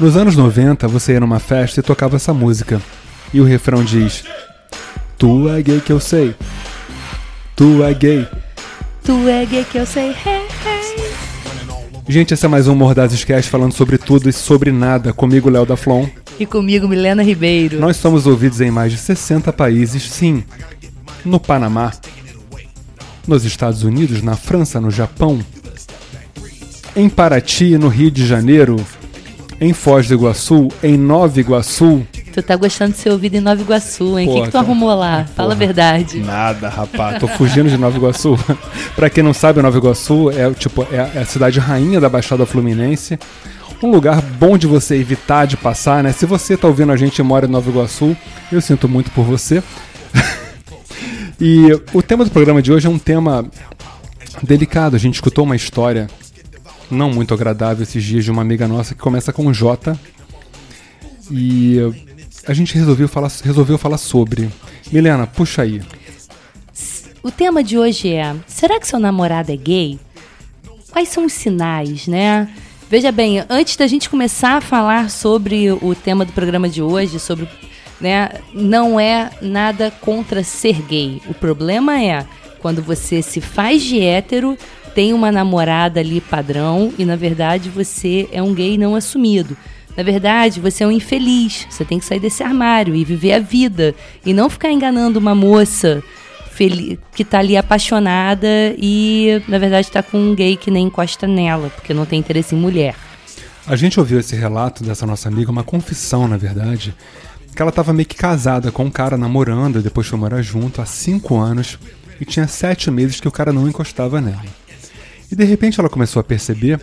Nos anos 90, você ia numa festa e tocava essa música. E o refrão diz: Tu é gay que eu sei. Tu é gay. Tu é gay que eu sei. Hey, hey. Gente, esse é mais um Mordazes Cast falando sobre tudo e sobre nada. Comigo, Léo da Flon. E comigo, Milena Ribeiro. Nós somos ouvidos em mais de 60 países, sim. No Panamá, nos Estados Unidos, na França, no Japão, em Paraty, no Rio de Janeiro, em Foz do Iguaçu, em Nova Iguaçu. Tu tá gostando de ser ouvido em Nova Iguaçu, hein? O que, que tu Porra, arrumou lá? Fala a verdade. Nada, rapaz. Tô fugindo de Nova Iguaçu. pra quem não sabe, Nova Iguaçu é tipo é é a cidade rainha da Baixada Fluminense. Um lugar bom de você evitar de passar, né? Se você tá ouvindo a gente e mora em Nova Iguaçu, eu sinto muito por você. e o tema do programa de hoje é um tema delicado. A gente escutou uma história não muito agradável esses dias de uma amiga nossa que começa com J. E a gente resolveu falar, resolveu falar sobre. Milena, puxa aí. O tema de hoje é: será que seu namorado é gay? Quais são os sinais, né? Veja bem, antes da gente começar a falar sobre o tema do programa de hoje, sobre, né, não é nada contra ser gay. O problema é quando você se faz de hétero, tem uma namorada ali padrão e na verdade você é um gay não assumido. Na verdade, você é um infeliz. Você tem que sair desse armário e viver a vida e não ficar enganando uma moça que tá ali apaixonada e, na verdade, tá com um gay que nem encosta nela, porque não tem interesse em mulher. A gente ouviu esse relato dessa nossa amiga, uma confissão, na verdade, que ela estava meio que casada com um cara namorando, depois foi morar junto há cinco anos e tinha sete meses que o cara não encostava nela. De repente ela começou a perceber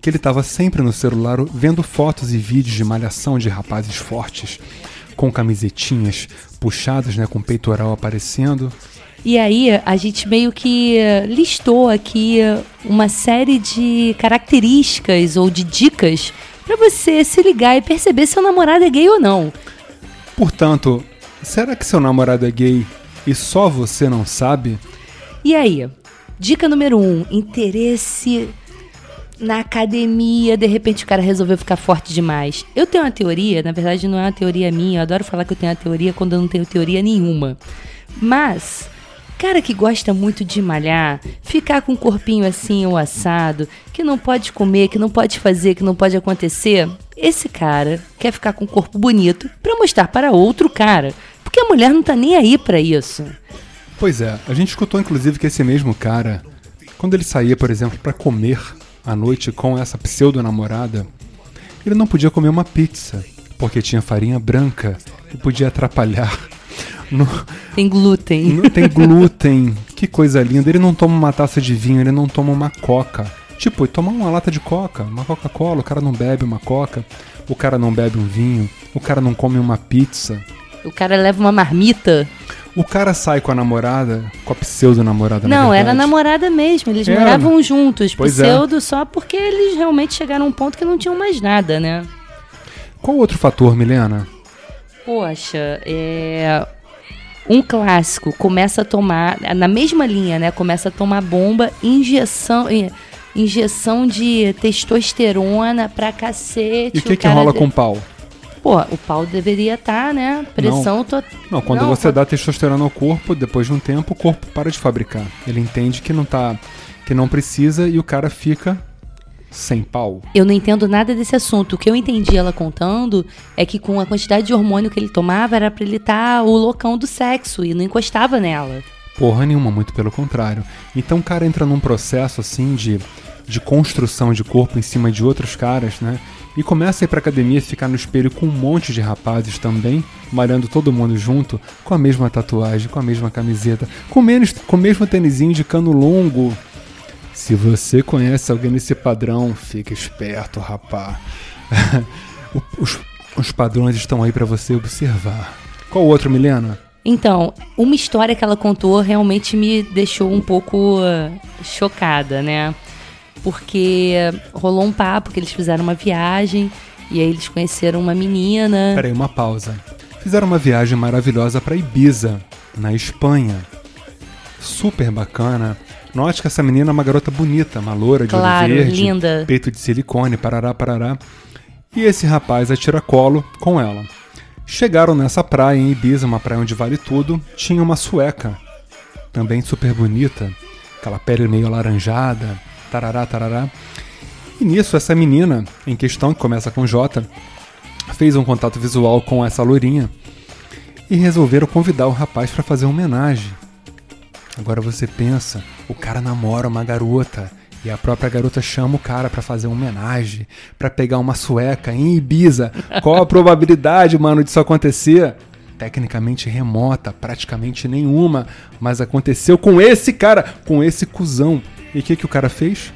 que ele estava sempre no celular vendo fotos e vídeos de malhação de rapazes fortes, com camisetinhas puxadas, né, com peitoral aparecendo. E aí, a gente meio que eh, listou aqui uma série de características ou de dicas para você se ligar e perceber se seu namorado é gay ou não. Portanto, será que seu namorado é gay e só você não sabe? E aí? Dica número um: interesse na academia. De repente o cara resolveu ficar forte demais. Eu tenho uma teoria, na verdade não é uma teoria minha. Eu adoro falar que eu tenho uma teoria quando eu não tenho teoria nenhuma. Mas. Cara que gosta muito de malhar, ficar com um corpinho assim ou assado, que não pode comer, que não pode fazer, que não pode acontecer, esse cara quer ficar com um corpo bonito pra mostrar para outro cara. Porque a mulher não tá nem aí pra isso. Pois é, a gente escutou inclusive que esse mesmo cara, quando ele saía, por exemplo, pra comer à noite com essa pseudo-namorada, ele não podia comer uma pizza, porque tinha farinha branca e podia atrapalhar. No, Tem glúten. no- tem glúten, que coisa linda. Ele não toma uma taça de vinho, ele não toma uma coca. Tipo, tomar uma lata de coca, uma Coca-Cola, o cara não bebe uma coca, o cara não bebe um vinho, o cara não come uma pizza. O cara leva uma marmita. O cara sai com a namorada, com a pseudo-namorada, na Não, era verdade. namorada mesmo. Eles Era. moravam juntos. Pois é. pseudo só porque eles realmente chegaram a um ponto que não tinham mais nada, né? Qual outro fator, Milena? Poxa, é. Um clássico começa a tomar, na mesma linha, né? Começa a tomar bomba, injeção, eh, injeção de testosterona pra cacete. E o que, que rola de- com o pau? Pô, o pau deveria estar, né? Pressão total. Não, quando Não, você quando- dá testosterona ao corpo, depois de um tempo, o corpo para de fabricar. Ele entende que não tá, que não precisa e o cara fica sem pau. Eu não entendo nada desse assunto. O que eu entendi ela contando é que com a quantidade de hormônio que ele tomava era pra ele estar o loucão do sexo e não encostava nela. Porra nenhuma, muito pelo contrário. Então o cara entra num processo assim de, de construção de corpo em cima de outros caras, né? E começa a ir pra academia e ficar no espelho com um monte de rapazes também, malhando todo mundo junto, com a mesma tatuagem, com a mesma camiseta, com, menos, com o mesmo tênisinho de cano longo. Se você conhece alguém nesse padrão, fica esperto, rapá. O- os, os padrões estão aí pra você observar. Qual outro, Milena? Então, uma história que ela contou realmente me deixou um pouco ah, chocada, né? Porque rolou um papo que eles fizeram uma viagem e aí eles conheceram uma menina. Peraí, uma pausa. Fizeram uma viagem maravilhosa pra Ibiza, na Espanha. Super bacana. Note que essa menina é uma garota bonita, uma loura de Claro, olho verde, linda. peito de silicone, parará, parará. E esse rapaz a tiracolo com ela. Chegaram nessa praia em Ibiza, uma praia onde vale tudo, tinha uma sueca, também super bonita, aquela pele meio alaranjada, tarará, tarará. E nisso, essa menina em questão, que começa com J, fez um contato visual com essa loirinha e resolveram convidar o rapaz para fazer uma homenagem. Agora você pensa, o cara namora uma garota e a própria garota chama o cara para fazer uma homenagem, para pegar uma sueca em Ibiza. Qual a probabilidade, mano, disso acontecer? Tecnicamente remota, praticamente nenhuma, mas aconteceu com esse cara, com esse cuzão. E o que, que o cara fez?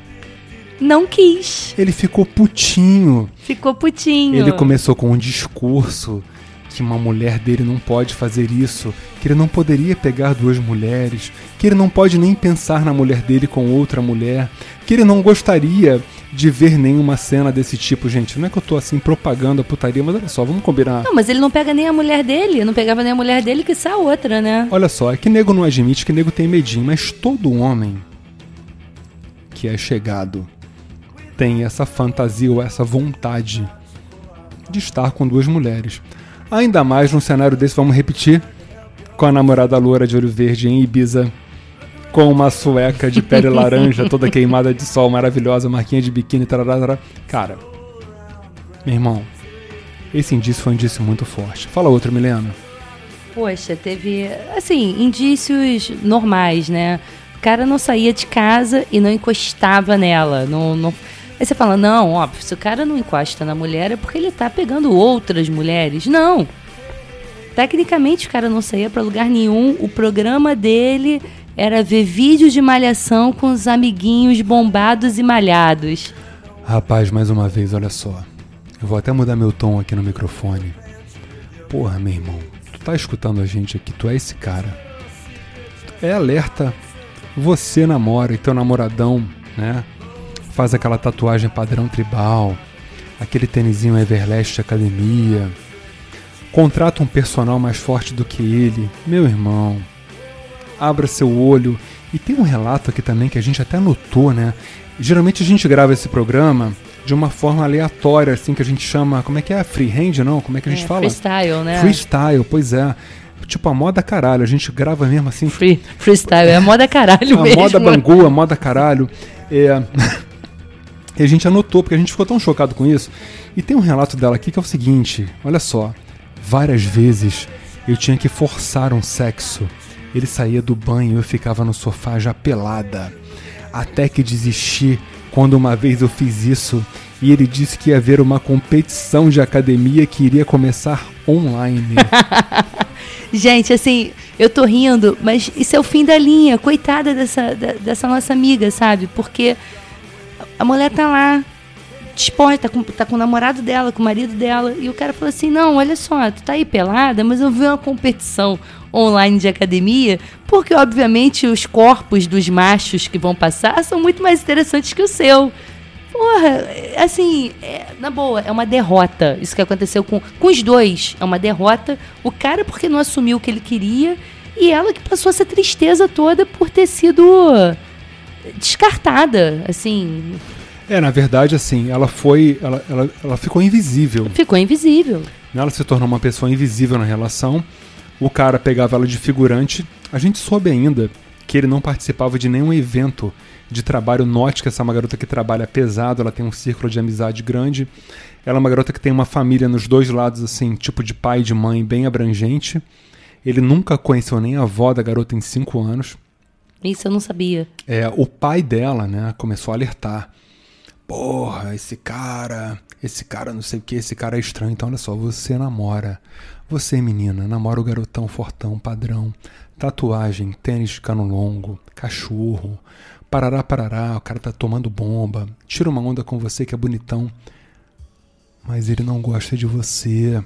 Não quis. Ele ficou putinho. Ficou putinho. Ele começou com um discurso que uma mulher dele não pode fazer isso, que ele não poderia pegar duas mulheres, que ele não pode nem pensar na mulher dele com outra mulher, que ele não gostaria de ver nenhuma cena desse tipo, gente. Não é que eu tô assim propagando a putaria, mas olha só, vamos combinar. Não, mas ele não pega nem a mulher dele, não pegava nem a mulher dele, que a outra, né? Olha só, é que nego não admite que nego tem medinho, mas todo homem que é chegado tem essa fantasia ou essa vontade de estar com duas mulheres. Ainda mais num cenário desse, vamos repetir, com a namorada loura de olho verde em Ibiza, com uma sueca de pele laranja, toda queimada de sol, maravilhosa, marquinha de biquíni, tarará, Cara, meu irmão, esse indício foi um indício muito forte. Fala outro, Milena. Poxa, teve, assim, indícios normais, né? Cara não saía de casa e não encostava nela, não, não Aí você fala, não, óbvio, se o cara não encosta na mulher é porque ele tá pegando outras mulheres. Não. Tecnicamente o cara não saía para lugar nenhum. O programa dele era ver vídeos de malhação com os amiguinhos bombados e malhados. Rapaz, mais uma vez, olha só. Eu vou até mudar meu tom aqui no microfone. Porra, meu irmão, tu tá escutando a gente aqui, tu é esse cara. É alerta. Você namora e teu namoradão, né? faz aquela tatuagem padrão tribal, aquele tênisinho Everlast academia, contrata um personal mais forte do que ele, meu irmão, abra seu olho. E tem um relato aqui também que a gente até notou, né? Geralmente a gente grava esse programa de uma forma aleatória, assim, que a gente chama. Como é que é? Freehand, não? Como é que a gente é, fala? Freestyle, né? Freestyle, pois é. Tipo, a moda caralho. A gente grava mesmo assim. Free, freestyle, é a moda caralho a mesmo. A moda bangu, a moda caralho. É. E a gente anotou, porque a gente ficou tão chocado com isso. E tem um relato dela aqui que é o seguinte: olha só. Várias vezes eu tinha que forçar um sexo. Ele saía do banho e eu ficava no sofá já pelada. Até que desisti quando uma vez eu fiz isso e ele disse que ia haver uma competição de academia que iria começar online. Gente, assim, eu tô rindo, mas isso é o fim da linha. Coitada dessa, dessa nossa amiga, sabe? Porque a mulher tá lá, disposta, tá com, tá com o namorado dela, com o marido dela, e o cara fala assim: não, olha só, tu tá aí pelada, mas eu vi uma competição online de academia, porque obviamente os corpos dos machos que vão passar são muito mais interessantes que o seu. Porra, assim, é, na boa, é uma derrota. Isso que aconteceu com, com os dois. É uma derrota. O cara porque não assumiu o que ele queria e ela que passou essa tristeza toda por ter sido descartada, assim. É, na verdade, assim, ela foi. Ela, ela, ela ficou invisível. Ficou invisível. Ela se tornou uma pessoa invisível na relação. O cara pegava ela de figurante. A gente soube ainda que ele não participava de nenhum evento de trabalho. Note que essa é uma garota que trabalha pesado, ela tem um círculo de amizade grande. Ela é uma garota que tem uma família nos dois lados, assim, tipo de pai e de mãe, bem abrangente. Ele nunca conheceu nem a avó da garota em cinco anos. Isso eu não sabia. É, o pai dela, né, começou a alertar. Porra, esse cara, esse cara não sei o que, esse cara é estranho. Então, olha só, você namora. Você, menina, namora o garotão fortão, padrão. Tatuagem, tênis de cano longo, cachorro. Parará, parará, o cara tá tomando bomba. Tira uma onda com você que é bonitão. Mas ele não gosta de você.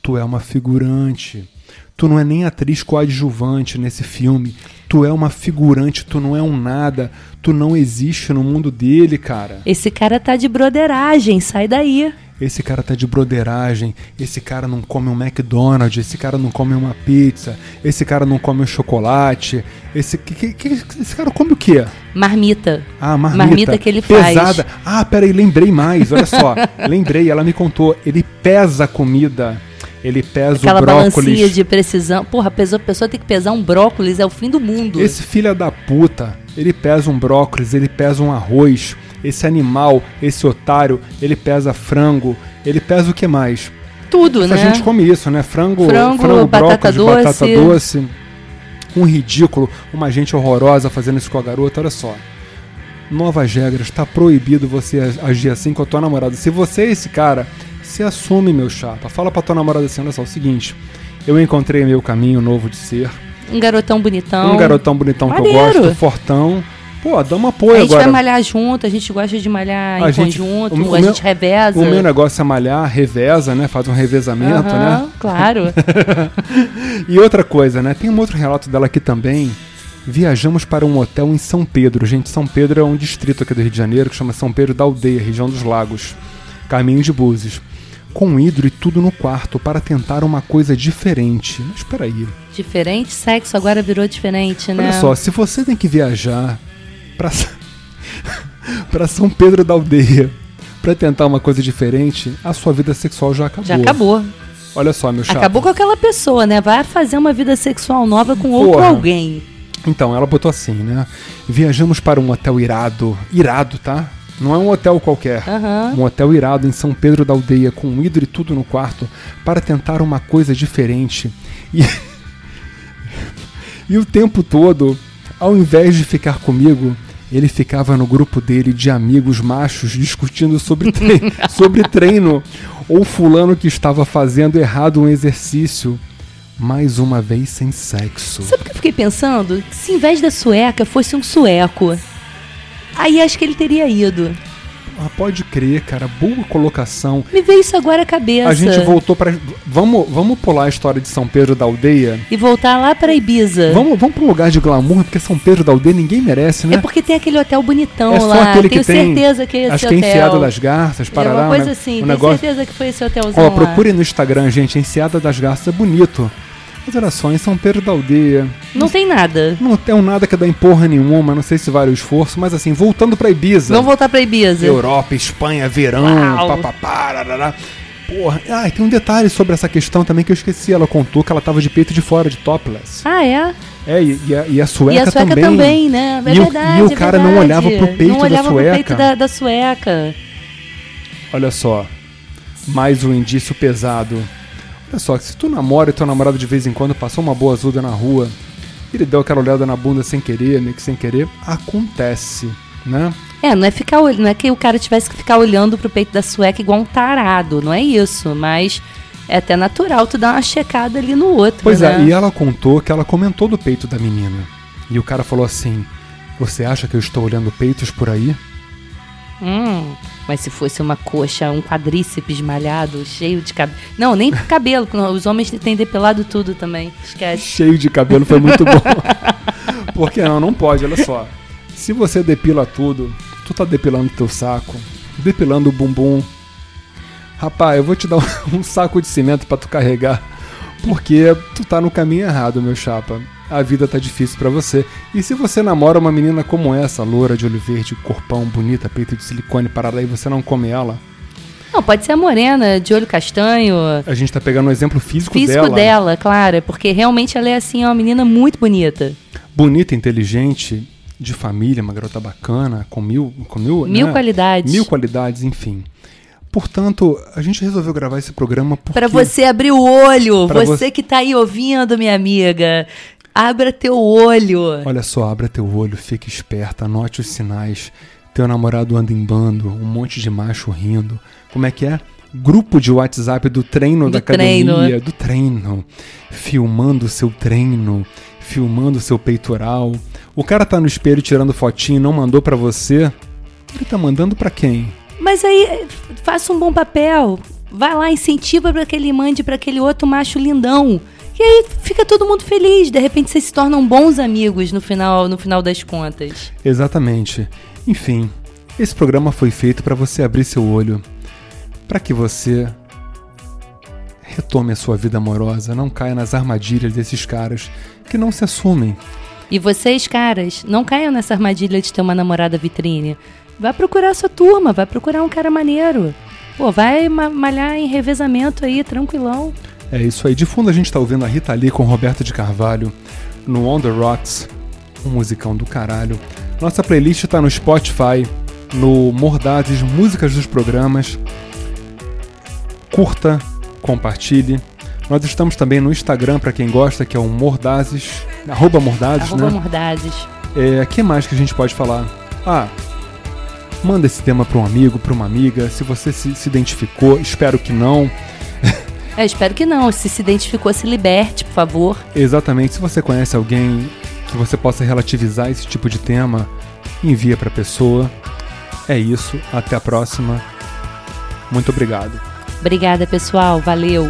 Tu é uma figurante. Tu não é nem atriz coadjuvante nesse filme. Tu é uma figurante, tu não é um nada. Tu não existe no mundo dele, cara. Esse cara tá de broderagem, sai daí. Esse cara tá de broderagem, esse cara não come um McDonald's, esse cara não come uma pizza, esse cara não come um chocolate, esse, que, que, esse cara come o quê? Marmita. Ah, marmita. Marmita que ele Pesada. faz. Ah, peraí, lembrei mais, olha só. lembrei, ela me contou, ele pesa a comida. Ele pesa Aquela o balancinha brócolis. de precisão. Porra, a pessoa, a pessoa tem que pesar um brócolis, é o fim do mundo. Esse filho da puta, ele pesa um brócolis, ele pesa um arroz. Esse animal, esse otário, ele pesa frango. Ele pesa o que mais? Tudo, A né? gente come isso, né? Frango, Frango, batata brócolis, batata doce. doce. Um ridículo, uma gente horrorosa fazendo isso com a garota. Olha só. Novas regras, está proibido você agir assim com a tua namorada. Se você é esse cara, se assume, meu chapa. Fala pra tua namorada assim: olha só, é o seguinte. Eu encontrei meu caminho novo de ser. Um garotão bonitão. um garotão bonitão que eu gosto, fortão. Pô, dá um apoio A gente agora. vai malhar junto, a gente gosta de malhar A em gente- conjunto, o- o a meu- gente reveza. O meu negócio é malhar, reveza, né? Faz um revezamento, Aham, né? Claro. E outra coisa, né? Tem um outro relato dela aqui também. Viajamos para um hotel em São Pedro. Gente, São Pedro é um distrito aqui do Rio de Janeiro que chama São Pedro da Aldeia, região dos lagos. Caminho de Búzios. Com hidro e tudo no quarto para tentar uma coisa diferente. Mas peraí. diferente, sexo agora virou diferente, né? Olha só, se você tem que viajar para para São Pedro da Aldeia para tentar uma coisa diferente, a sua vida sexual já acabou. Já acabou. Olha só, meu chato. Acabou com aquela pessoa, né? Vai fazer uma vida sexual nova com outro Porra. alguém. Então, ela botou assim, né? Viajamos para um hotel irado. Irado, tá? Não é um hotel qualquer. Aham. Um hotel irado em São Pedro da Aldeia, com hidro e tudo no quarto, para tentar uma coisa diferente. E, e o tempo todo, ao invés de ficar comigo, ele ficava no grupo dele de amigos machos discutindo sobre, tre- sobre treino ou fulano que estava fazendo errado um exercício. Mais uma vez sem sexo. Sabe o que eu fiquei pensando? Se em vez da sueca fosse um sueco, aí acho que ele teria ido. Ah, pode crer, cara. Boa colocação. Me veio isso agora à cabeça. A gente voltou para vamos vamos pular a história de São Pedro da Aldeia. E voltar lá pra Ibiza. Vamos vamos para um lugar de glamour, porque São Pedro da Aldeia ninguém merece, né? É porque tem aquele hotel bonitão É só lá. aquele Tenho que tem- certeza que é esse Acho que é hotel. Enseada das Garças, É Parará. uma coisa né? assim, um tenho negócio... certeza que foi esse hotelzão Ó, procure no Instagram, gente, Enseada das Garças é bonito. Mas olha só, em São Pedro da Aldeia, Não tem nada. não tem nada que dá em porra nenhuma, não sei se vale o esforço, mas assim, voltando pra Ibiza. Vamos voltar pra Ibiza. Europa, Espanha, verão, papapá. Porra, ah, e tem um detalhe sobre essa questão também que eu esqueci. Ela contou que ela tava de peito de fora, de topless. Ah, é? É, e, e a, e a sueca, E a sueca também, né? É E o- verdade. e o é cara não verdade. olhava pro peito não da olhava sueca. pro peito da, da sueca. Olha só, mais um indício pesado. Olha só, se tu namora e teu namorado de vez em quando passou uma boa azuda na rua, ele deu aquela olhada na bunda sem querer, meio que sem querer, acontece, né? É, não é ficar não é que o cara tivesse que ficar olhando pro peito da sueca igual um tarado, não é isso, mas é até natural tu dar uma checada ali no outro, Pois né? é, e ela contou que ela comentou do peito da menina. E o cara falou assim: Você acha que eu estou olhando peitos por aí? Hum, mas se fosse uma coxa, um quadríceps malhado, cheio de cabelo. Não, nem cabelo, os homens têm depilado tudo também. Esquece. Cheio de cabelo foi muito bom. Porque não, não pode, olha só. Se você depila tudo, tu tá depilando teu saco, depilando o bumbum. Rapaz, eu vou te dar um, saco de cimento pra tu carregar, porque tu tá no caminho errado, meu chapa. A vida tá difícil pra você. E se você namora uma menina como essa, loura de olho verde, corpão, bonita, peito de silicone, parada, e você não come ela, Não, pode ser a morena, de olho castanho. a gente tá pegando um exemplo físico, Físico dela. dela, claro, porque realmente ela é assim, é uma menina muito bonita. bonita, inteligente, de família, uma garota bacana, com mil, com mil, Mil né? qualidades. mil qualidades, enfim. Portanto, a gente resolveu gravar esse programa porque Pra você abrir o olho, você você- que tá aí ouvindo, minha amiga. Abra teu olho. Olha só, abra teu olho, fique esperta, anote os sinais. Teu namorado anda em bando, um monte de macho rindo. Como é que é? Grupo de WhatsApp do treino Do da treino. academia, do treino, filmando o seu treino, filmando o seu peitoral. O cara tá no espelho tirando fotinho e não mandou pra você. Ele tá mandando pra quem? Mas aí, faça um bom papel. Vai lá, incentiva para que ele mande para aquele outro macho lindão. E aí fica todo mundo feliz. De repente vocês se tornam bons amigos no final, no final das contas. Exatamente. Enfim, esse programa foi feito para você abrir seu olho. para que você retome a sua vida amorosa, não caia nas armadilhas desses caras que não se assumem. E vocês, caras, não caiam nessa armadilha de ter uma namorada vitrine. Vai procurar sua turma, vai procurar um cara maneiro. Pô, vai malhar em revezamento aí, tranquilão. É isso aí. De fundo a gente tá ouvindo a Rita Lee com Roberto de Carvalho no On The Rocks, um musicão do caralho. Nossa playlist tá no Spotify, no Mordazes Músicas dos Programas. Curta, compartilhe. Nós estamos também no Instagram para quem gosta, que é o Mordazes, arroba Mordazes, arroba né? Mordazes. É, que mais que a gente pode falar? Ah, manda esse tema para um amigo, para uma amiga. Se você se, se identificou, espero que não. É, espero que não. Se se identificou, se liberte, por favor. Exatamente. Se você conhece alguém que você possa relativizar esse tipo de tema, envia para a pessoa. É isso. Até a próxima. Muito obrigado. Obrigada, pessoal. Valeu.